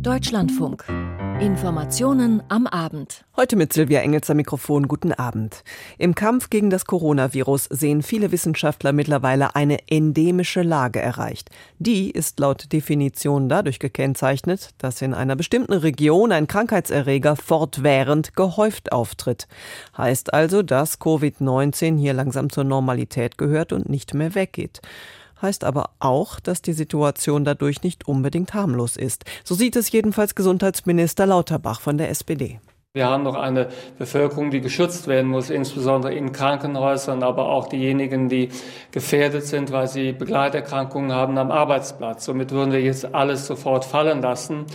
Deutschlandfunk. Informationen am Abend. Heute mit Silvia Engels am Mikrofon. Guten Abend. Im Kampf gegen das Coronavirus sehen viele Wissenschaftler mittlerweile eine endemische Lage erreicht. Die ist laut Definition dadurch gekennzeichnet, dass in einer bestimmten Region ein Krankheitserreger fortwährend gehäuft auftritt. Heißt also, dass Covid-19 hier langsam zur Normalität gehört und nicht mehr weggeht heißt aber auch, dass die Situation dadurch nicht unbedingt harmlos ist. So sieht es jedenfalls Gesundheitsminister Lauterbach von der SPD. Wir haben noch eine Bevölkerung, die geschützt werden muss, insbesondere in Krankenhäusern, aber auch diejenigen, die gefährdet sind, weil sie Begleiterkrankungen haben am Arbeitsplatz. Somit würden wir jetzt alles sofort fallen lassen.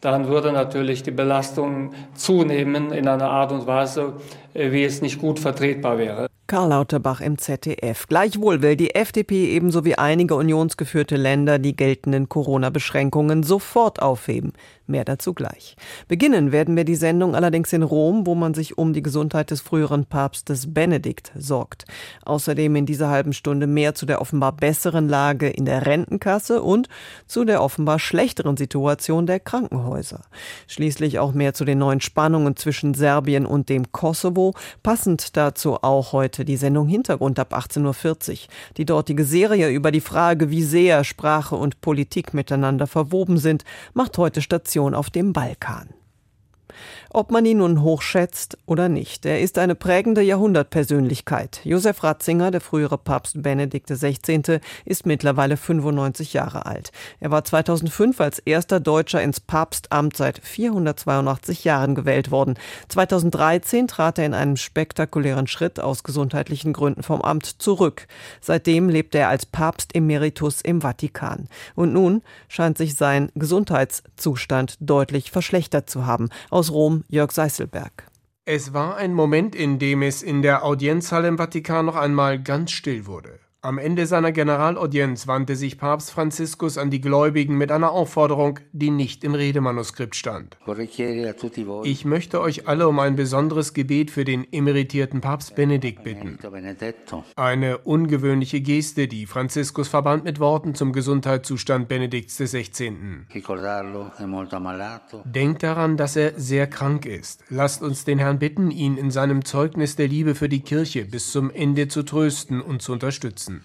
Dann würde natürlich die Belastung zunehmen in einer Art und Weise, wie es nicht gut vertretbar wäre. Karl Lauterbach im ZDF. Gleichwohl will die FDP ebenso wie einige unionsgeführte Länder die geltenden Corona-Beschränkungen sofort aufheben. Mehr dazu gleich. Beginnen werden wir die Sendung allerdings in Rom, wo man sich um die Gesundheit des früheren Papstes Benedikt sorgt. Außerdem in dieser halben Stunde mehr zu der offenbar besseren Lage in der Rentenkasse und zu der offenbar schlechteren Situation der Krankenhäuser. Schließlich auch mehr zu den neuen Spannungen zwischen Serbien und dem Kosovo. Passend dazu auch heute die Sendung Hintergrund ab 18.40 Uhr. Die dortige Serie über die Frage, wie sehr Sprache und Politik miteinander verwoben sind, macht heute Station auf dem Balkan. Ob man ihn nun hochschätzt oder nicht, er ist eine prägende Jahrhundertpersönlichkeit. Josef Ratzinger, der frühere Papst Benedikt XVI., ist mittlerweile 95 Jahre alt. Er war 2005 als erster Deutscher ins Papstamt seit 482 Jahren gewählt worden. 2013 trat er in einem spektakulären Schritt aus gesundheitlichen Gründen vom Amt zurück. Seitdem lebt er als Papst Emeritus im Vatikan. Und nun scheint sich sein Gesundheitszustand deutlich verschlechtert zu haben. Aus Rom Jörg Seißelberg. Es war ein Moment, in dem es in der Audienzhalle im Vatikan noch einmal ganz still wurde. Am Ende seiner Generalaudienz wandte sich Papst Franziskus an die Gläubigen mit einer Aufforderung, die nicht im Redemanuskript stand. Ich möchte euch alle um ein besonderes Gebet für den emeritierten Papst Benedikt bitten. Eine ungewöhnliche Geste, die Franziskus verband mit Worten zum Gesundheitszustand Benedikts XVI. Denkt daran, dass er sehr krank ist. Lasst uns den Herrn bitten, ihn in seinem Zeugnis der Liebe für die Kirche bis zum Ende zu trösten und zu unterstützen.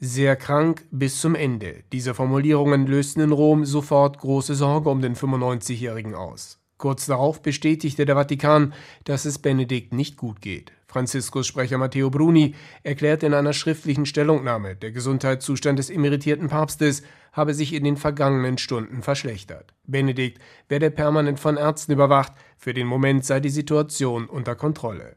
Sehr krank bis zum Ende. Diese Formulierungen lösten in Rom sofort große Sorge um den 95-Jährigen aus. Kurz darauf bestätigte der Vatikan, dass es Benedikt nicht gut geht. Franziskus Sprecher Matteo Bruni erklärte in einer schriftlichen Stellungnahme, der Gesundheitszustand des emeritierten Papstes habe sich in den vergangenen Stunden verschlechtert. Benedikt werde permanent von Ärzten überwacht, für den Moment sei die Situation unter Kontrolle.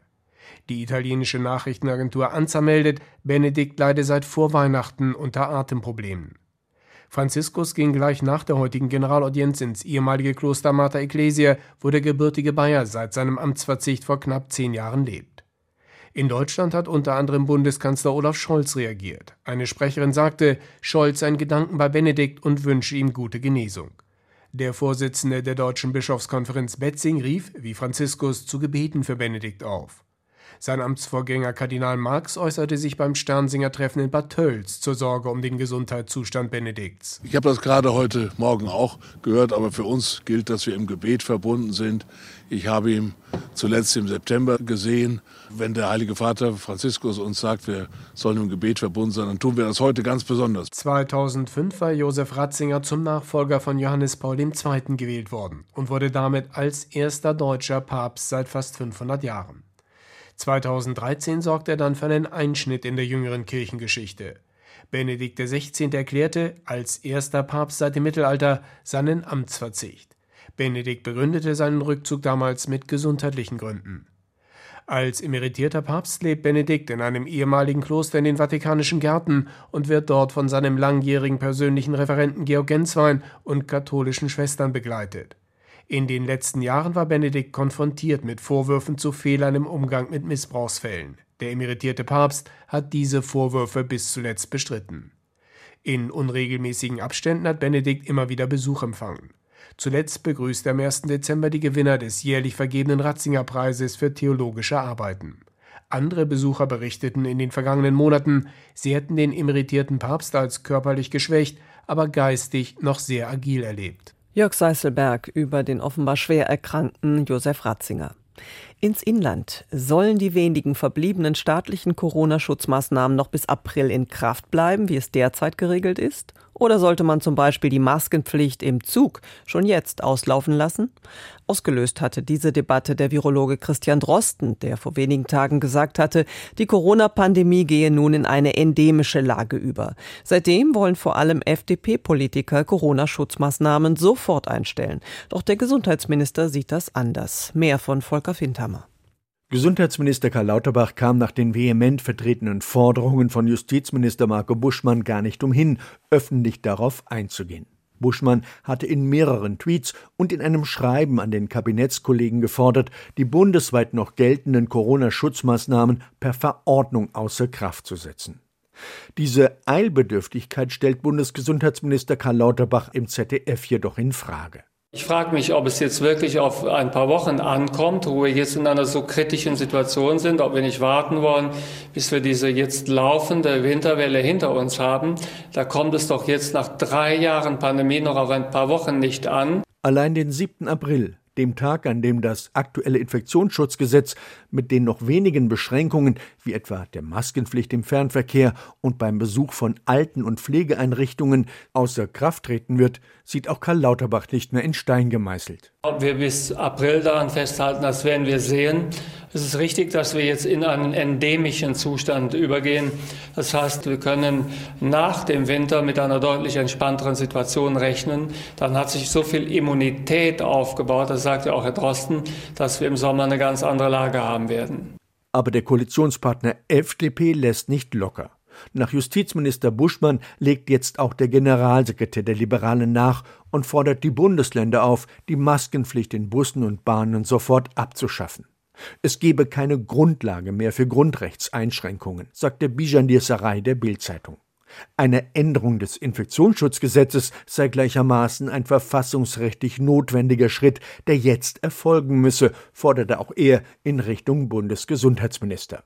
Die italienische Nachrichtenagentur ANSA meldet, Benedikt leide seit vor Weihnachten unter Atemproblemen. Franziskus ging gleich nach der heutigen Generalaudienz ins ehemalige Kloster Mater Ecclesia, wo der gebürtige Bayer seit seinem Amtsverzicht vor knapp zehn Jahren lebt. In Deutschland hat unter anderem Bundeskanzler Olaf Scholz reagiert. Eine Sprecherin sagte, Scholz sei in Gedanken bei Benedikt und wünsche ihm gute Genesung. Der Vorsitzende der Deutschen Bischofskonferenz Betzing rief, wie Franziskus, zu Gebeten für Benedikt auf. Sein Amtsvorgänger Kardinal Marx äußerte sich beim Sternsinger-Treffen in Bad Tölz zur Sorge um den Gesundheitszustand Benedikts. Ich habe das gerade heute Morgen auch gehört, aber für uns gilt, dass wir im Gebet verbunden sind. Ich habe ihn zuletzt im September gesehen. Wenn der Heilige Vater Franziskus uns sagt, wir sollen im Gebet verbunden sein, dann tun wir das heute ganz besonders. 2005 war Josef Ratzinger zum Nachfolger von Johannes Paul II. gewählt worden und wurde damit als erster deutscher Papst seit fast 500 Jahren. 2013 sorgte er dann für einen Einschnitt in der jüngeren Kirchengeschichte. Benedikt XVI. erklärte, als erster Papst seit dem Mittelalter, seinen Amtsverzicht. Benedikt begründete seinen Rückzug damals mit gesundheitlichen Gründen. Als emeritierter Papst lebt Benedikt in einem ehemaligen Kloster in den Vatikanischen Gärten und wird dort von seinem langjährigen persönlichen Referenten Georg Genswein und katholischen Schwestern begleitet. In den letzten Jahren war Benedikt konfrontiert mit Vorwürfen zu Fehlern im Umgang mit Missbrauchsfällen. Der emeritierte Papst hat diese Vorwürfe bis zuletzt bestritten. In unregelmäßigen Abständen hat Benedikt immer wieder Besuch empfangen. Zuletzt begrüßte er am 1. Dezember die Gewinner des jährlich vergebenen Ratzinger Preises für theologische Arbeiten. Andere Besucher berichteten in den vergangenen Monaten, sie hätten den emeritierten Papst als körperlich geschwächt, aber geistig noch sehr agil erlebt. Jörg Seißelberg über den offenbar schwer erkrankten Josef Ratzinger. Ins Inland sollen die wenigen verbliebenen staatlichen Corona-Schutzmaßnahmen noch bis April in Kraft bleiben, wie es derzeit geregelt ist? Oder sollte man zum Beispiel die Maskenpflicht im Zug schon jetzt auslaufen lassen? Ausgelöst hatte diese Debatte der Virologe Christian Drosten, der vor wenigen Tagen gesagt hatte, die Corona-Pandemie gehe nun in eine endemische Lage über. Seitdem wollen vor allem FDP-Politiker Corona-Schutzmaßnahmen sofort einstellen. Doch der Gesundheitsminister sieht das anders. Mehr von Volker Findhammer. Gesundheitsminister Karl Lauterbach kam nach den vehement vertretenen Forderungen von Justizminister Marco Buschmann gar nicht umhin, öffentlich darauf einzugehen. Buschmann hatte in mehreren Tweets und in einem Schreiben an den Kabinettskollegen gefordert, die bundesweit noch geltenden Corona-Schutzmaßnahmen per Verordnung außer Kraft zu setzen. Diese Eilbedürftigkeit stellt Bundesgesundheitsminister Karl Lauterbach im ZDF jedoch in Frage. Ich frage mich, ob es jetzt wirklich auf ein paar Wochen ankommt, wo wir jetzt in einer so kritischen Situation sind, ob wir nicht warten wollen, bis wir diese jetzt laufende Winterwelle hinter uns haben. Da kommt es doch jetzt nach drei Jahren Pandemie noch auf ein paar Wochen nicht an. Allein den 7. April dem Tag, an dem das aktuelle Infektionsschutzgesetz mit den noch wenigen Beschränkungen, wie etwa der Maskenpflicht im Fernverkehr und beim Besuch von Alten- und Pflegeeinrichtungen, außer Kraft treten wird, sieht auch Karl Lauterbach nicht mehr in Stein gemeißelt. Ob wir bis April daran festhalten, das werden wir sehen. Es ist richtig, dass wir jetzt in einen endemischen Zustand übergehen. Das heißt, wir können nach dem Winter mit einer deutlich entspannteren Situation rechnen. Dann hat sich so viel Immunität aufgebaut, das sagt ja auch Herr Drosten, dass wir im Sommer eine ganz andere Lage haben werden. Aber der Koalitionspartner FDP lässt nicht locker. Nach Justizminister Buschmann legt jetzt auch der Generalsekretär der Liberalen nach und fordert die Bundesländer auf, die Maskenpflicht in Bussen und Bahnen sofort abzuschaffen. Es gebe keine Grundlage mehr für Grundrechtseinschränkungen, sagte Bijan Dirsaray der Bildzeitung. Eine Änderung des Infektionsschutzgesetzes sei gleichermaßen ein verfassungsrechtlich notwendiger Schritt, der jetzt erfolgen müsse, forderte auch er in Richtung Bundesgesundheitsminister.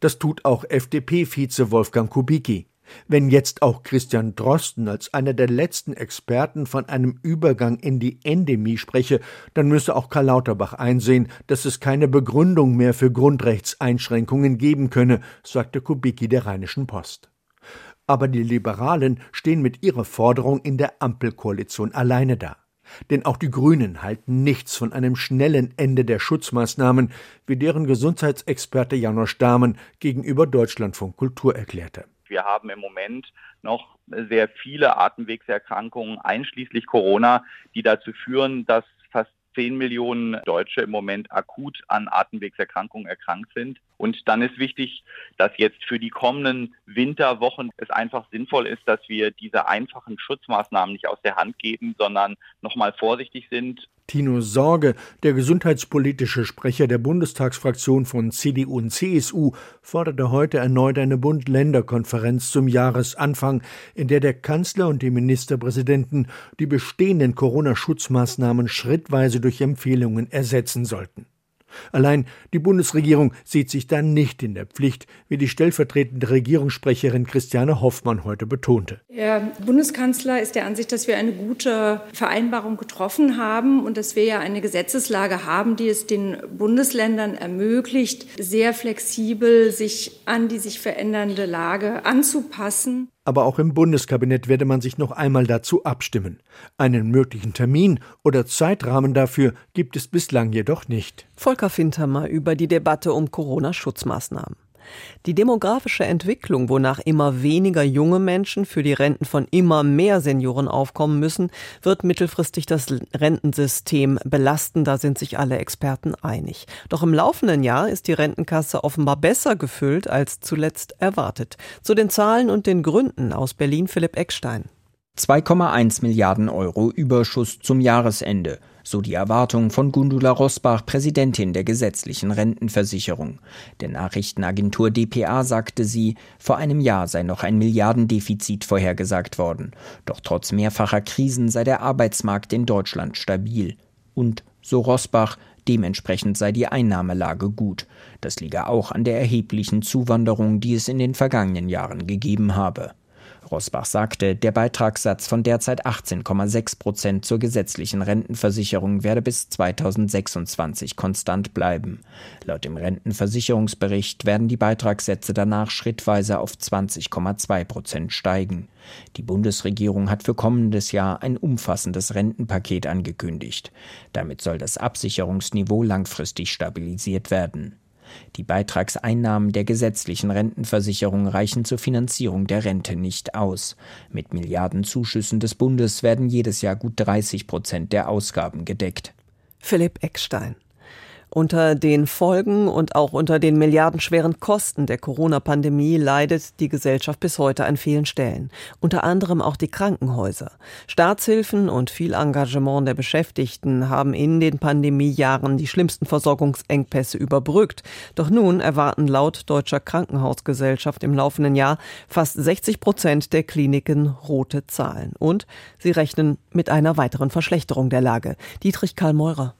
Das tut auch FDP-Vize Wolfgang Kubicki. Wenn jetzt auch Christian Drosten als einer der letzten Experten von einem Übergang in die Endemie spreche, dann müsse auch Karl Lauterbach einsehen, dass es keine Begründung mehr für Grundrechtseinschränkungen geben könne, sagte Kubicki der Rheinischen Post. Aber die Liberalen stehen mit ihrer Forderung in der Ampelkoalition alleine da. Denn auch die Grünen halten nichts von einem schnellen Ende der Schutzmaßnahmen, wie deren Gesundheitsexperte Janosch Dahmen gegenüber Deutschlandfunk Kultur erklärte. Wir haben im Moment noch sehr viele Atemwegserkrankungen, einschließlich Corona, die dazu führen, dass 10 Millionen Deutsche im Moment akut an Atemwegserkrankungen erkrankt sind. Und dann ist wichtig, dass jetzt für die kommenden Winterwochen es einfach sinnvoll ist, dass wir diese einfachen Schutzmaßnahmen nicht aus der Hand geben, sondern nochmal vorsichtig sind Tino Sorge, der gesundheitspolitische Sprecher der Bundestagsfraktion von CDU und CSU, forderte heute erneut eine Bund-Länder-Konferenz zum Jahresanfang, in der der Kanzler und die Ministerpräsidenten die bestehenden Corona-Schutzmaßnahmen schrittweise durch Empfehlungen ersetzen sollten. Allein die Bundesregierung sieht sich da nicht in der Pflicht, wie die stellvertretende Regierungssprecherin Christiane Hoffmann heute betonte. Der Bundeskanzler ist der Ansicht, dass wir eine gute Vereinbarung getroffen haben und dass wir ja eine Gesetzeslage haben, die es den Bundesländern ermöglicht, sehr flexibel sich an die sich verändernde Lage anzupassen. Aber auch im Bundeskabinett werde man sich noch einmal dazu abstimmen. Einen möglichen Termin oder Zeitrahmen dafür gibt es bislang jedoch nicht. Volker Fintermer über die Debatte um Corona-Schutzmaßnahmen. Die demografische Entwicklung, wonach immer weniger junge Menschen für die Renten von immer mehr Senioren aufkommen müssen, wird mittelfristig das Rentensystem belasten, da sind sich alle Experten einig. Doch im laufenden Jahr ist die Rentenkasse offenbar besser gefüllt als zuletzt erwartet. Zu den Zahlen und den Gründen aus Berlin Philipp Eckstein. 2,1 Milliarden Euro Überschuss zum Jahresende so die Erwartung von Gundula Rosbach, Präsidentin der gesetzlichen Rentenversicherung. Der Nachrichtenagentur dpa sagte sie, vor einem Jahr sei noch ein Milliardendefizit vorhergesagt worden. Doch trotz mehrfacher Krisen sei der Arbeitsmarkt in Deutschland stabil. Und, so Rosbach, dementsprechend sei die Einnahmelage gut. Das liege auch an der erheblichen Zuwanderung, die es in den vergangenen Jahren gegeben habe. Rosbach sagte, der Beitragssatz von derzeit 18,6 Prozent zur gesetzlichen Rentenversicherung werde bis 2026 konstant bleiben. Laut dem Rentenversicherungsbericht werden die Beitragssätze danach schrittweise auf 20,2 Prozent steigen. Die Bundesregierung hat für kommendes Jahr ein umfassendes Rentenpaket angekündigt. Damit soll das Absicherungsniveau langfristig stabilisiert werden. Die Beitragseinnahmen der gesetzlichen Rentenversicherung reichen zur Finanzierung der Rente nicht aus. Mit Milliardenzuschüssen des Bundes werden jedes Jahr gut 30 Prozent der Ausgaben gedeckt. Philipp Eckstein. Unter den Folgen und auch unter den milliardenschweren Kosten der Corona-Pandemie leidet die Gesellschaft bis heute an vielen Stellen. Unter anderem auch die Krankenhäuser. Staatshilfen und viel Engagement der Beschäftigten haben in den Pandemiejahren die schlimmsten Versorgungsengpässe überbrückt. Doch nun erwarten laut Deutscher Krankenhausgesellschaft im laufenden Jahr fast 60 Prozent der Kliniken rote Zahlen. Und sie rechnen mit einer weiteren Verschlechterung der Lage. Dietrich Karl Meurer.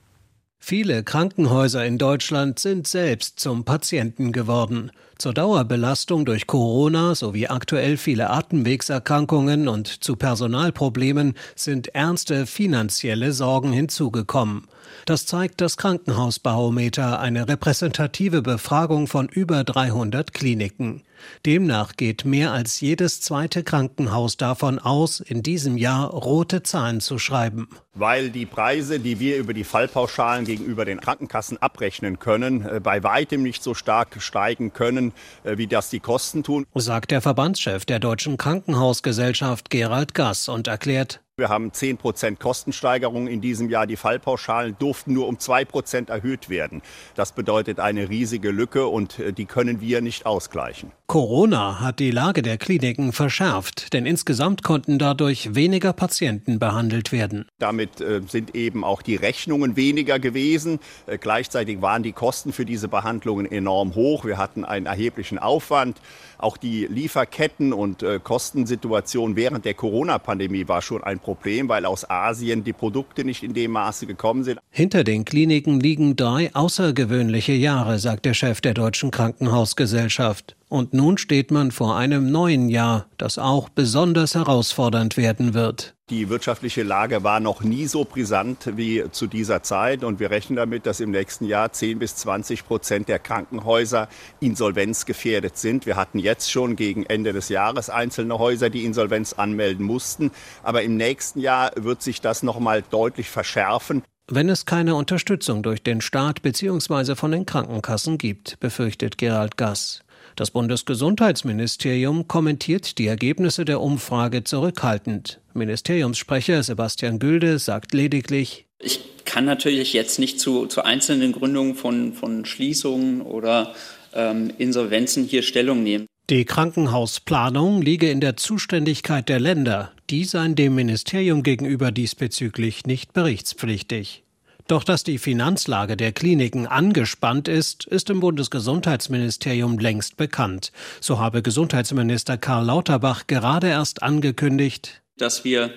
Viele Krankenhäuser in Deutschland sind selbst zum Patienten geworden. Zur Dauerbelastung durch Corona sowie aktuell viele Atemwegserkrankungen und zu Personalproblemen sind ernste finanzielle Sorgen hinzugekommen. Das zeigt das Krankenhausbarometer, eine repräsentative Befragung von über 300 Kliniken. Demnach geht mehr als jedes zweite Krankenhaus davon aus, in diesem Jahr rote Zahlen zu schreiben. Weil die Preise, die wir über die Fallpauschalen gegenüber den Krankenkassen abrechnen können, äh, bei weitem nicht so stark steigen können, äh, wie das die Kosten tun, sagt der Verbandschef der Deutschen Krankenhausgesellschaft Gerald Gass und erklärt, wir haben 10 Prozent Kostensteigerung in diesem Jahr. Die Fallpauschalen durften nur um 2 Prozent erhöht werden. Das bedeutet eine riesige Lücke und äh, die können wir nicht ausgleichen. Corona hat die Lage der Kliniken verschärft, denn insgesamt konnten dadurch weniger Patienten behandelt werden. Damit äh, sind eben auch die Rechnungen weniger gewesen. Äh, gleichzeitig waren die Kosten für diese Behandlungen enorm hoch. Wir hatten einen erheblichen Aufwand. Auch die Lieferketten und äh, Kostensituation während der Corona-Pandemie war schon ein Problem, weil aus Asien die Produkte nicht in dem Maße gekommen sind. Hinter den Kliniken liegen drei außergewöhnliche Jahre, sagt der Chef der Deutschen Krankenhausgesellschaft. Und nun steht man vor einem neuen Jahr, das auch besonders herausfordernd werden wird. Die wirtschaftliche Lage war noch nie so brisant wie zu dieser Zeit und wir rechnen damit, dass im nächsten Jahr 10 bis 20 Prozent der Krankenhäuser insolvenzgefährdet sind. Wir hatten jetzt schon gegen Ende des Jahres einzelne Häuser, die Insolvenz anmelden mussten, aber im nächsten Jahr wird sich das noch mal deutlich verschärfen. Wenn es keine Unterstützung durch den Staat bzw. von den Krankenkassen gibt, befürchtet Gerald Gass. Das Bundesgesundheitsministerium kommentiert die Ergebnisse der Umfrage zurückhaltend. Ministeriumssprecher Sebastian Gülde sagt lediglich, ich kann natürlich jetzt nicht zu, zu einzelnen Gründungen von, von Schließungen oder ähm, Insolvenzen hier Stellung nehmen. Die Krankenhausplanung liege in der Zuständigkeit der Länder. Die seien dem Ministerium gegenüber diesbezüglich nicht berichtspflichtig. Doch dass die Finanzlage der Kliniken angespannt ist, ist im Bundesgesundheitsministerium längst bekannt. So habe Gesundheitsminister Karl Lauterbach gerade erst angekündigt, dass wir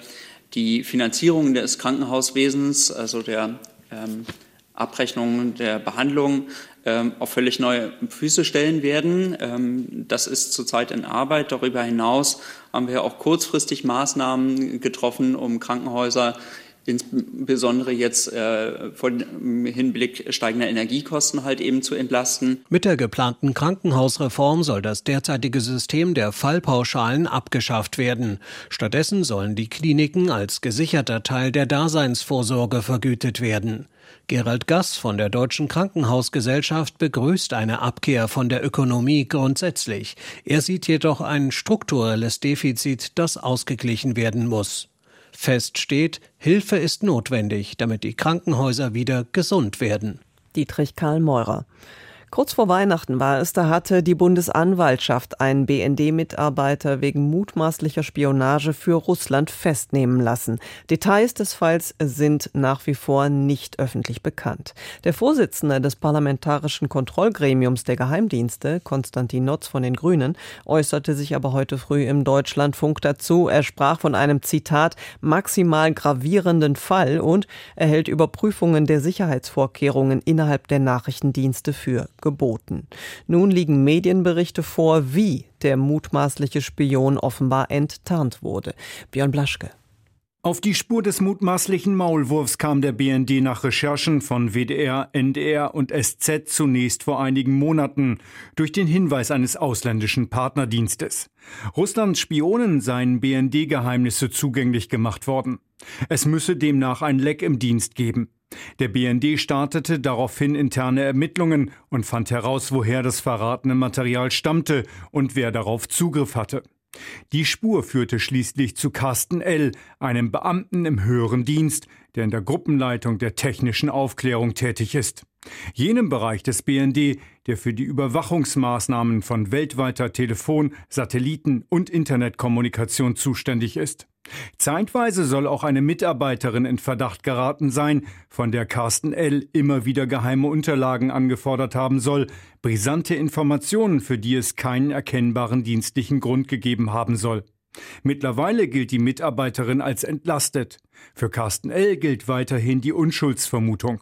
die Finanzierung des Krankenhauswesens, also der ähm, Abrechnung der Behandlung, ähm, auf völlig neue Füße stellen werden. Ähm, das ist zurzeit in Arbeit. Darüber hinaus haben wir auch kurzfristig Maßnahmen getroffen, um Krankenhäuser insbesondere jetzt äh, von Hinblick steigender Energiekosten halt eben zu entlasten. Mit der geplanten Krankenhausreform soll das derzeitige System der Fallpauschalen abgeschafft werden. Stattdessen sollen die Kliniken als gesicherter Teil der Daseinsvorsorge vergütet werden. Gerald Gass von der Deutschen Krankenhausgesellschaft begrüßt eine Abkehr von der Ökonomie grundsätzlich. Er sieht jedoch ein strukturelles Defizit, das ausgeglichen werden muss. Fest steht, Hilfe ist notwendig, damit die Krankenhäuser wieder gesund werden. Dietrich Karl Meurer. Kurz vor Weihnachten war es, da hatte die Bundesanwaltschaft einen BND-Mitarbeiter wegen mutmaßlicher Spionage für Russland festnehmen lassen. Details des Falls sind nach wie vor nicht öffentlich bekannt. Der Vorsitzende des parlamentarischen Kontrollgremiums der Geheimdienste, Konstantin Notz von den Grünen, äußerte sich aber heute früh im Deutschlandfunk dazu. Er sprach von einem Zitat maximal gravierenden Fall und erhält Überprüfungen der Sicherheitsvorkehrungen innerhalb der Nachrichtendienste für geboten. Nun liegen Medienberichte vor, wie der mutmaßliche Spion offenbar enttarnt wurde. Björn Blaschke. Auf die Spur des mutmaßlichen Maulwurfs kam der BND nach Recherchen von WDR, NDR und SZ zunächst vor einigen Monaten durch den Hinweis eines ausländischen Partnerdienstes. Russlands Spionen seien BND-Geheimnisse zugänglich gemacht worden. Es müsse demnach ein Leck im Dienst geben. Der BND startete daraufhin interne Ermittlungen und fand heraus, woher das verratene Material stammte und wer darauf Zugriff hatte. Die Spur führte schließlich zu Carsten L., einem Beamten im höheren Dienst, der in der Gruppenleitung der technischen Aufklärung tätig ist. Jenem Bereich des BND, der für die Überwachungsmaßnahmen von weltweiter Telefon-, Satelliten- und Internetkommunikation zuständig ist. Zeitweise soll auch eine Mitarbeiterin in Verdacht geraten sein, von der Carsten L. immer wieder geheime Unterlagen angefordert haben soll, brisante Informationen, für die es keinen erkennbaren dienstlichen Grund gegeben haben soll. Mittlerweile gilt die Mitarbeiterin als entlastet. Für Carsten L. gilt weiterhin die Unschuldsvermutung.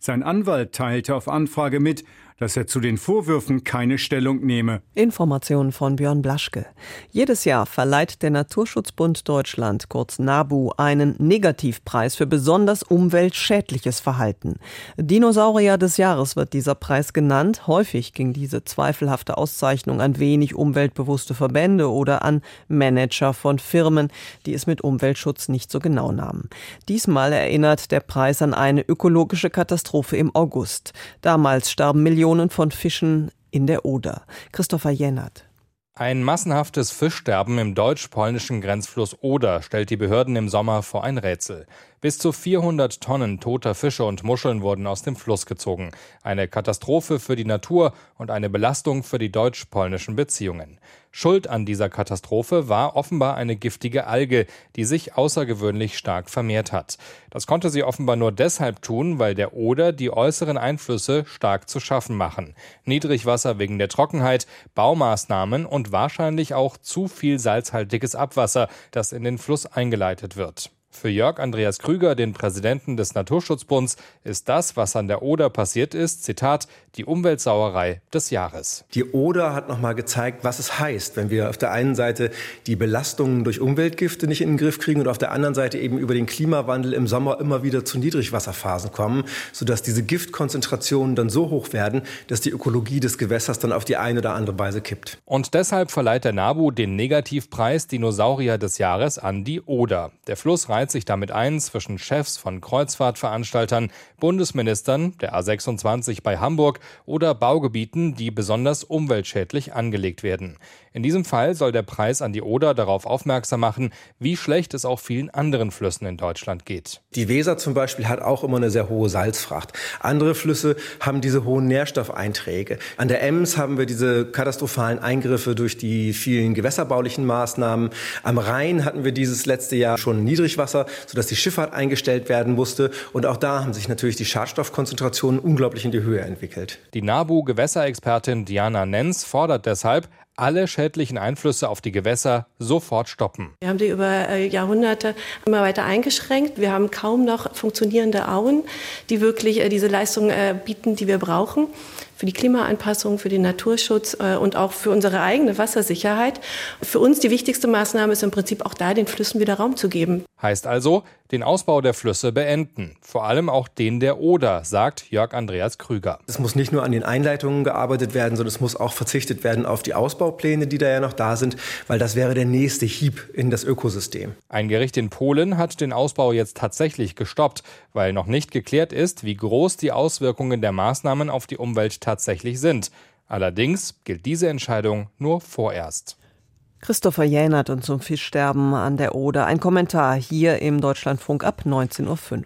Sein Anwalt teilte auf Anfrage mit, dass er zu den Vorwürfen keine Stellung nehme. Informationen von Björn Blaschke. Jedes Jahr verleiht der Naturschutzbund Deutschland, kurz NABU, einen Negativpreis für besonders umweltschädliches Verhalten. Dinosaurier des Jahres wird dieser Preis genannt. Häufig ging diese zweifelhafte Auszeichnung an wenig umweltbewusste Verbände oder an Manager von Firmen, die es mit Umweltschutz nicht so genau nahmen. Diesmal erinnert der Preis an eine ökologische Katastrophe im August. Damals starben Millionen Millionen von Fischen in der Oder. Christopher Jennert. Ein massenhaftes Fischsterben im deutsch-polnischen Grenzfluss Oder stellt die Behörden im Sommer vor ein Rätsel. Bis zu 400 Tonnen toter Fische und Muscheln wurden aus dem Fluss gezogen. Eine Katastrophe für die Natur und eine Belastung für die deutsch-polnischen Beziehungen. Schuld an dieser Katastrophe war offenbar eine giftige Alge, die sich außergewöhnlich stark vermehrt hat. Das konnte sie offenbar nur deshalb tun, weil der Oder die äußeren Einflüsse stark zu schaffen machen. Niedrigwasser wegen der Trockenheit, Baumaßnahmen und wahrscheinlich auch zu viel salzhaltiges Abwasser, das in den Fluss eingeleitet wird. Für Jörg Andreas Krüger, den Präsidenten des Naturschutzbunds, ist das, was an der Oder passiert ist, Zitat, die Umweltsauerei des Jahres. Die Oder hat nochmal gezeigt, was es heißt, wenn wir auf der einen Seite die Belastungen durch Umweltgifte nicht in den Griff kriegen und auf der anderen Seite eben über den Klimawandel im Sommer immer wieder zu Niedrigwasserphasen kommen, sodass diese Giftkonzentrationen dann so hoch werden, dass die Ökologie des Gewässers dann auf die eine oder andere Weise kippt. Und deshalb verleiht der NABU den Negativpreis Dinosaurier des Jahres an die Oder. Der Fluss reiht sich damit ein zwischen Chefs von Kreuzfahrtveranstaltern, Bundesministern, der A26 bei Hamburg oder Baugebieten, die besonders umweltschädlich angelegt werden. In diesem Fall soll der Preis an die Oder darauf aufmerksam machen, wie schlecht es auch vielen anderen Flüssen in Deutschland geht. Die Weser zum Beispiel hat auch immer eine sehr hohe Salzfracht. Andere Flüsse haben diese hohen Nährstoffeinträge. An der Ems haben wir diese katastrophalen Eingriffe durch die vielen gewässerbaulichen Maßnahmen. Am Rhein hatten wir dieses letzte Jahr schon Niedrigwasser, sodass die Schifffahrt eingestellt werden musste. Und auch da haben sich natürlich die Schadstoffkonzentrationen unglaublich in die Höhe entwickelt. Die NABU-Gewässerexpertin Diana Nenz fordert deshalb, alle schädlichen Einflüsse auf die Gewässer sofort stoppen. Wir haben die über äh, Jahrhunderte immer weiter eingeschränkt. Wir haben kaum noch funktionierende Auen, die wirklich äh, diese Leistung äh, bieten, die wir brauchen für die Klimaanpassung, für den Naturschutz und auch für unsere eigene Wassersicherheit. Für uns die wichtigste Maßnahme ist im Prinzip auch da, den Flüssen wieder Raum zu geben. Heißt also, den Ausbau der Flüsse beenden. Vor allem auch den der Oder, sagt Jörg Andreas Krüger. Es muss nicht nur an den Einleitungen gearbeitet werden, sondern es muss auch verzichtet werden auf die Ausbaupläne, die da ja noch da sind, weil das wäre der nächste Hieb in das Ökosystem. Ein Gericht in Polen hat den Ausbau jetzt tatsächlich gestoppt, weil noch nicht geklärt ist, wie groß die Auswirkungen der Maßnahmen auf die Umwelt tatsächlich sind. Allerdings gilt diese Entscheidung nur vorerst. Christopher Jänert und zum Fischsterben an der Oder. Ein Kommentar hier im Deutschlandfunk ab 19.05 Uhr.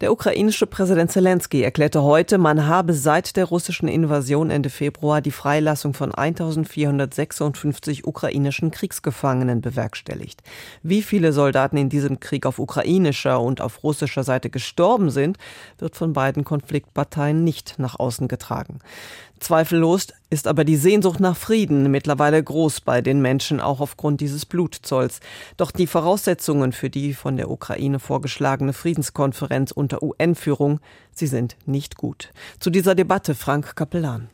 Der ukrainische Präsident Zelensky erklärte heute, man habe seit der russischen Invasion Ende Februar die Freilassung von 1456 ukrainischen Kriegsgefangenen bewerkstelligt. Wie viele Soldaten in diesem Krieg auf ukrainischer und auf russischer Seite gestorben sind, wird von beiden Konfliktparteien nicht nach außen getragen. Zweifellos ist aber die Sehnsucht nach Frieden mittlerweile groß bei den Menschen, auch aufgrund dieses Blutzolls. Doch die Voraussetzungen für die von der Ukraine vorgeschlagene Friedenskonferenz unter UN-Führung, sie sind nicht gut. Zu dieser Debatte Frank Kapellan.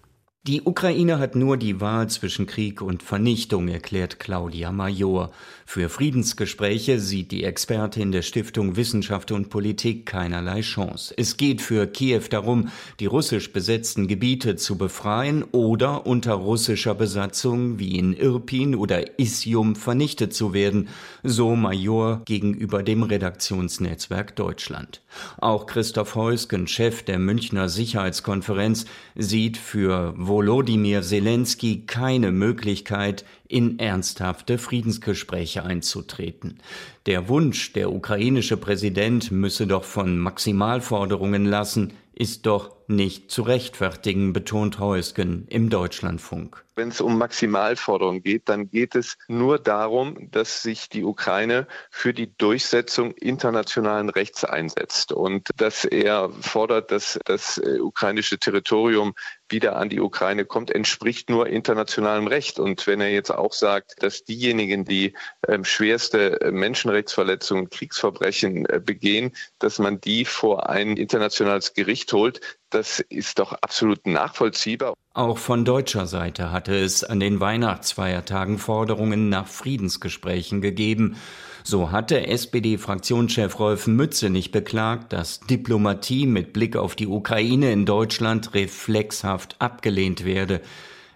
Die Ukraine hat nur die Wahl zwischen Krieg und Vernichtung, erklärt Claudia Major. Für Friedensgespräche sieht die Expertin der Stiftung Wissenschaft und Politik keinerlei Chance. Es geht für Kiew darum, die russisch besetzten Gebiete zu befreien oder unter russischer Besatzung wie in Irpin oder Isium vernichtet zu werden, so Major gegenüber dem Redaktionsnetzwerk Deutschland. Auch Christoph Heusgen, Chef der Münchner Sicherheitskonferenz, sieht für Volodymyr Zelensky keine Möglichkeit, in ernsthafte Friedensgespräche einzutreten. Der Wunsch, der ukrainische Präsident müsse doch von Maximalforderungen lassen, ist doch nicht zu rechtfertigen, betont Heusgen im Deutschlandfunk. Wenn es um Maximalforderungen geht, dann geht es nur darum, dass sich die Ukraine für die Durchsetzung internationalen Rechts einsetzt und dass er fordert, dass das äh, ukrainische Territorium wieder an die Ukraine kommt, entspricht nur internationalem Recht. Und wenn er jetzt auch sagt, dass diejenigen, die äh, schwerste Menschenrechtsverletzungen, Kriegsverbrechen äh, begehen, dass man die vor ein internationales Gericht holt, das ist doch absolut nachvollziehbar. Auch von deutscher Seite hatte es an den Weihnachtsfeiertagen Forderungen nach Friedensgesprächen gegeben. So hatte SPD-Fraktionschef Rolf Mütze nicht beklagt, dass Diplomatie mit Blick auf die Ukraine in Deutschland reflexhaft abgelehnt werde.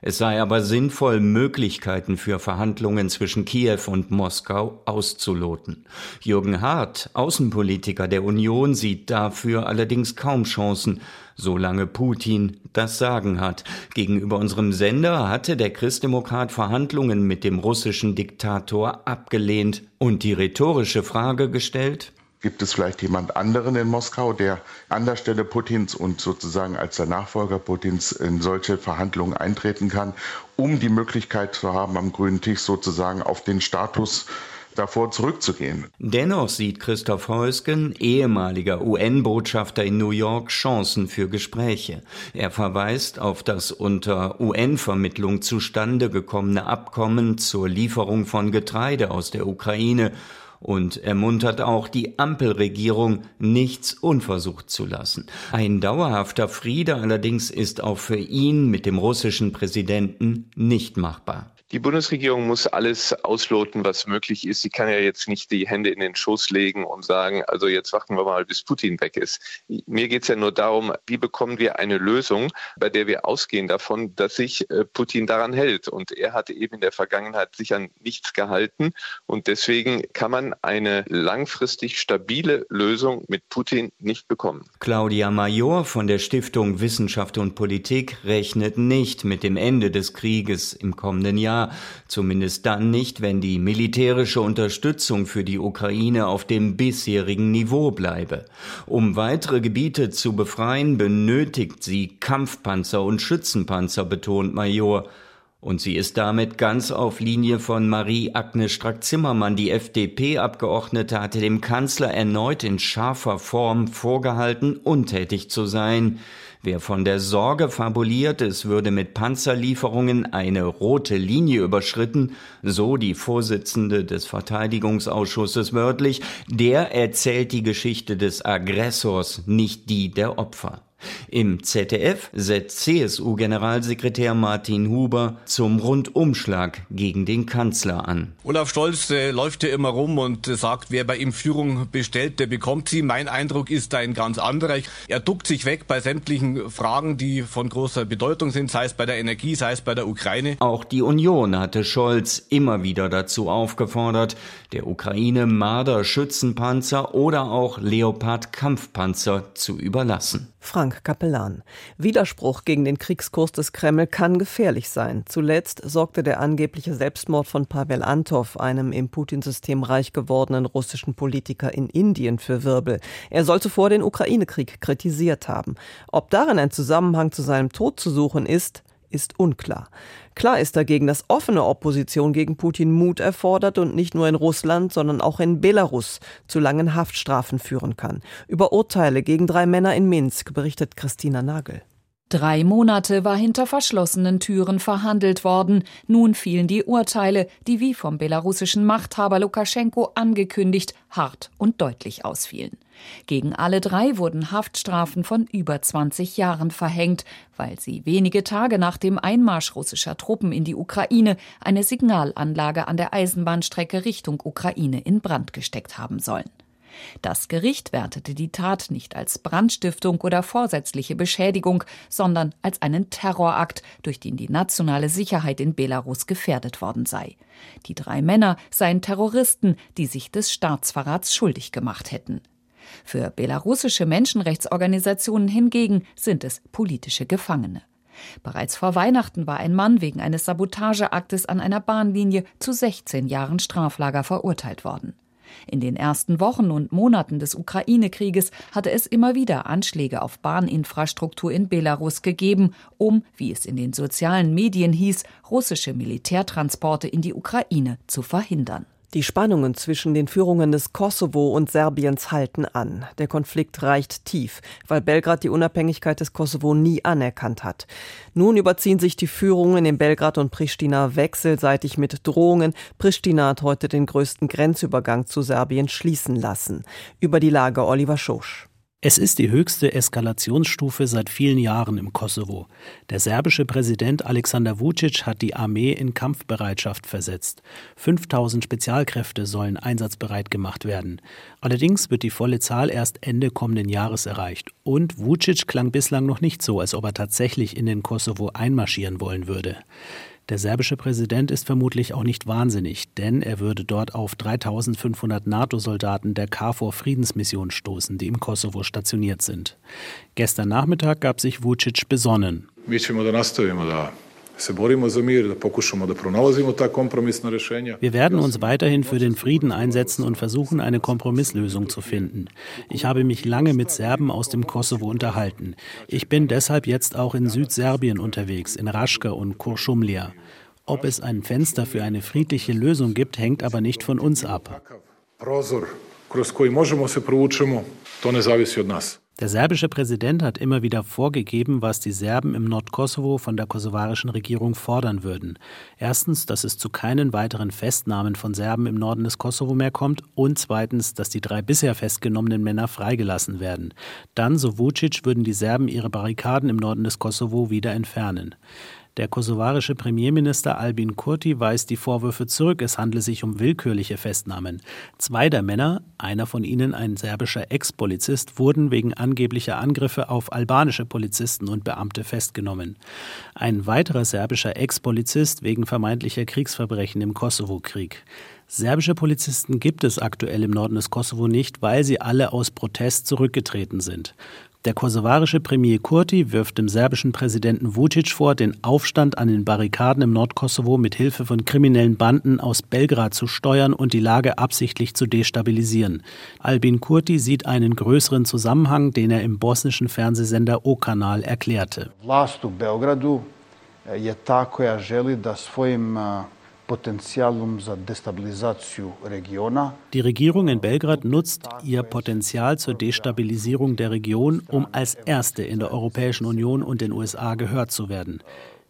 Es sei aber sinnvoll, Möglichkeiten für Verhandlungen zwischen Kiew und Moskau auszuloten. Jürgen Hart, Außenpolitiker der Union, sieht dafür allerdings kaum Chancen, solange Putin das Sagen hat. Gegenüber unserem Sender hatte der Christdemokrat Verhandlungen mit dem russischen Diktator abgelehnt und die rhetorische Frage gestellt, Gibt es vielleicht jemand anderen in Moskau, der an der Stelle Putins und sozusagen als der Nachfolger Putins in solche Verhandlungen eintreten kann, um die Möglichkeit zu haben, am grünen Tisch sozusagen auf den Status davor zurückzugehen. Dennoch sieht Christoph Heusgen, ehemaliger UN-Botschafter in New York, Chancen für Gespräche. Er verweist auf das unter UN-Vermittlung zustande gekommene Abkommen zur Lieferung von Getreide aus der Ukraine und ermuntert auch die Ampelregierung, nichts unversucht zu lassen. Ein dauerhafter Friede allerdings ist auch für ihn mit dem russischen Präsidenten nicht machbar. Die Bundesregierung muss alles ausloten, was möglich ist. Sie kann ja jetzt nicht die Hände in den Schoß legen und sagen, also jetzt warten wir mal, bis Putin weg ist. Mir geht es ja nur darum, wie bekommen wir eine Lösung, bei der wir ausgehen davon, dass sich äh, Putin daran hält. Und er hatte eben in der Vergangenheit sich an nichts gehalten. Und deswegen kann man eine langfristig stabile Lösung mit Putin nicht bekommen. Claudia Major von der Stiftung Wissenschaft und Politik rechnet nicht mit dem Ende des Krieges im kommenden Jahr zumindest dann nicht, wenn die militärische Unterstützung für die Ukraine auf dem bisherigen Niveau bleibe. Um weitere Gebiete zu befreien, benötigt sie Kampfpanzer und Schützenpanzer, betont Major. Und sie ist damit ganz auf Linie von Marie-Agnes Strack-Zimmermann. Die FDP-Abgeordnete hatte dem Kanzler erneut in scharfer Form vorgehalten, untätig zu sein. Wer von der Sorge fabuliert, es würde mit Panzerlieferungen eine rote Linie überschritten, so die Vorsitzende des Verteidigungsausschusses wörtlich, der erzählt die Geschichte des Aggressors, nicht die der Opfer. Im ZDF setzt CSU-Generalsekretär Martin Huber zum Rundumschlag gegen den Kanzler an. Olaf Scholz äh, läuft ja immer rum und äh, sagt, wer bei ihm Führung bestellt, der bekommt sie. Mein Eindruck ist ein ganz anderer. Er duckt sich weg bei sämtlichen Fragen, die von großer Bedeutung sind, sei es bei der Energie, sei es bei der Ukraine. Auch die Union hatte Scholz immer wieder dazu aufgefordert, der Ukraine Marder-Schützenpanzer oder auch Leopard-Kampfpanzer zu überlassen. Frank Kapellan. Widerspruch gegen den Kriegskurs des Kreml kann gefährlich sein. Zuletzt sorgte der angebliche Selbstmord von Pavel Antov, einem im Putin-System reich gewordenen russischen Politiker in Indien, für Wirbel. Er soll zuvor den Ukraine-Krieg kritisiert haben. Ob darin ein Zusammenhang zu seinem Tod zu suchen ist, ist unklar. Klar ist dagegen, dass offene Opposition gegen Putin Mut erfordert und nicht nur in Russland, sondern auch in Belarus zu langen Haftstrafen führen kann. Über Urteile gegen drei Männer in Minsk berichtet Christina Nagel. Drei Monate war hinter verschlossenen Türen verhandelt worden. Nun fielen die Urteile, die wie vom belarussischen Machthaber Lukaschenko angekündigt hart und deutlich ausfielen. Gegen alle drei wurden Haftstrafen von über 20 Jahren verhängt, weil sie wenige Tage nach dem Einmarsch russischer Truppen in die Ukraine eine Signalanlage an der Eisenbahnstrecke Richtung Ukraine in Brand gesteckt haben sollen. Das Gericht wertete die Tat nicht als Brandstiftung oder vorsätzliche Beschädigung, sondern als einen Terrorakt, durch den die nationale Sicherheit in Belarus gefährdet worden sei. Die drei Männer seien Terroristen, die sich des Staatsverrats schuldig gemacht hätten. Für belarussische Menschenrechtsorganisationen hingegen sind es politische Gefangene. Bereits vor Weihnachten war ein Mann wegen eines Sabotageaktes an einer Bahnlinie zu 16 Jahren Straflager verurteilt worden. In den ersten Wochen und Monaten des Ukraine-Krieges hatte es immer wieder Anschläge auf Bahninfrastruktur in Belarus gegeben, um, wie es in den sozialen Medien hieß, russische Militärtransporte in die Ukraine zu verhindern. Die Spannungen zwischen den Führungen des Kosovo und Serbiens halten an. Der Konflikt reicht tief, weil Belgrad die Unabhängigkeit des Kosovo nie anerkannt hat. Nun überziehen sich die Führungen in Belgrad und Pristina wechselseitig mit Drohungen. Pristina hat heute den größten Grenzübergang zu Serbien schließen lassen. Über die Lage Oliver Schosch. Es ist die höchste Eskalationsstufe seit vielen Jahren im Kosovo. Der serbische Präsident Alexander Vucic hat die Armee in Kampfbereitschaft versetzt. 5000 Spezialkräfte sollen einsatzbereit gemacht werden. Allerdings wird die volle Zahl erst Ende kommenden Jahres erreicht. Und Vucic klang bislang noch nicht so, als ob er tatsächlich in den Kosovo einmarschieren wollen würde. Der serbische Präsident ist vermutlich auch nicht wahnsinnig, denn er würde dort auf 3500 NATO-Soldaten der KFOR Friedensmission stoßen, die im Kosovo stationiert sind. Gestern Nachmittag gab sich Vucic besonnen. Werden uns weiterhin für den Frieden einsetzen und versuchen, eine Kompromisslösung zu finden. Ich habe mich lange mit Serben aus dem Kosovo unterhalten. Ich bin deshalb jetzt auch in Südserbien unterwegs, in Raschka und Kuršumlija. Ob es ein Fenster für eine friedliche Lösung gibt, hängt aber nicht von uns ab. Der serbische Präsident hat immer wieder vorgegeben, was die Serben im Nordkosovo von der kosovarischen Regierung fordern würden. Erstens, dass es zu keinen weiteren Festnahmen von Serben im Norden des Kosovo mehr kommt und zweitens, dass die drei bisher festgenommenen Männer freigelassen werden. Dann, so Vucic, würden die Serben ihre Barrikaden im Norden des Kosovo wieder entfernen. Der kosovarische Premierminister Albin Kurti weist die Vorwürfe zurück, es handle sich um willkürliche Festnahmen. Zwei der Männer, einer von ihnen ein serbischer Ex-Polizist, wurden wegen angeblicher Angriffe auf albanische Polizisten und Beamte festgenommen. Ein weiterer serbischer Ex-Polizist wegen vermeintlicher Kriegsverbrechen im Kosovo-Krieg. Serbische Polizisten gibt es aktuell im Norden des Kosovo nicht, weil sie alle aus Protest zurückgetreten sind. Der kosovarische Premier Kurti wirft dem serbischen Präsidenten Vucic vor, den Aufstand an den Barrikaden im Nordkosovo mit Hilfe von kriminellen Banden aus Belgrad zu steuern und die Lage absichtlich zu destabilisieren. Albin Kurti sieht einen größeren Zusammenhang, den er im bosnischen Fernsehsender O-Kanal erklärte. Vlast u Beogradu je ta koja želi da svojim die Regierung in Belgrad nutzt ihr Potenzial zur Destabilisierung der Region, um als erste in der Europäischen Union und den USA gehört zu werden.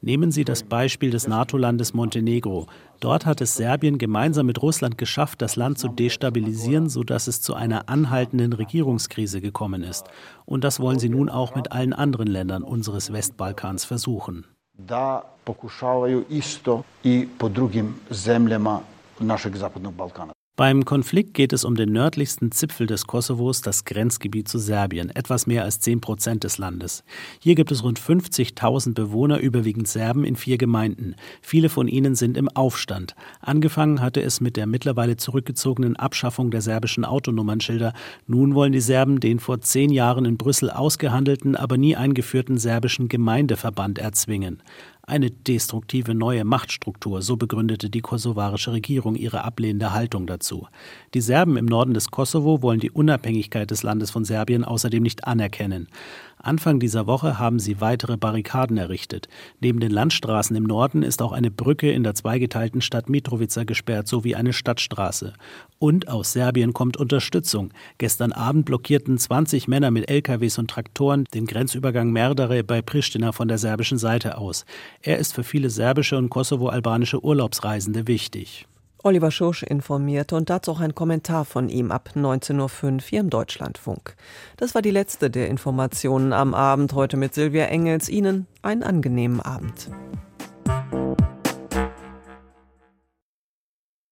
Nehmen Sie das Beispiel des NATO-Landes Montenegro. Dort hat es Serbien gemeinsam mit Russland geschafft, das Land zu destabilisieren, sodass es zu einer anhaltenden Regierungskrise gekommen ist. Und das wollen Sie nun auch mit allen anderen Ländern unseres Westbalkans versuchen da pokušavaju isto i po drugim zemljama našeg zapadnog Balkana. Beim Konflikt geht es um den nördlichsten Zipfel des Kosovos, das Grenzgebiet zu Serbien, etwas mehr als 10 Prozent des Landes. Hier gibt es rund 50.000 Bewohner, überwiegend Serben, in vier Gemeinden. Viele von ihnen sind im Aufstand. Angefangen hatte es mit der mittlerweile zurückgezogenen Abschaffung der serbischen Autonummernschilder. Nun wollen die Serben den vor zehn Jahren in Brüssel ausgehandelten, aber nie eingeführten serbischen Gemeindeverband erzwingen eine destruktive neue Machtstruktur, so begründete die kosovarische Regierung ihre ablehnende Haltung dazu. Die Serben im Norden des Kosovo wollen die Unabhängigkeit des Landes von Serbien außerdem nicht anerkennen. Anfang dieser Woche haben sie weitere Barrikaden errichtet. Neben den Landstraßen im Norden ist auch eine Brücke in der zweigeteilten Stadt Mitrovica gesperrt sowie eine Stadtstraße. Und aus Serbien kommt Unterstützung. Gestern Abend blockierten 20 Männer mit LKWs und Traktoren den Grenzübergang Merdare bei Pristina von der serbischen Seite aus. Er ist für viele serbische und kosovo-albanische Urlaubsreisende wichtig. Oliver Schursch informierte und dazu auch ein Kommentar von ihm ab 19.05 Uhr hier im Deutschlandfunk. Das war die letzte der Informationen am Abend heute mit Silvia Engels. Ihnen einen angenehmen Abend.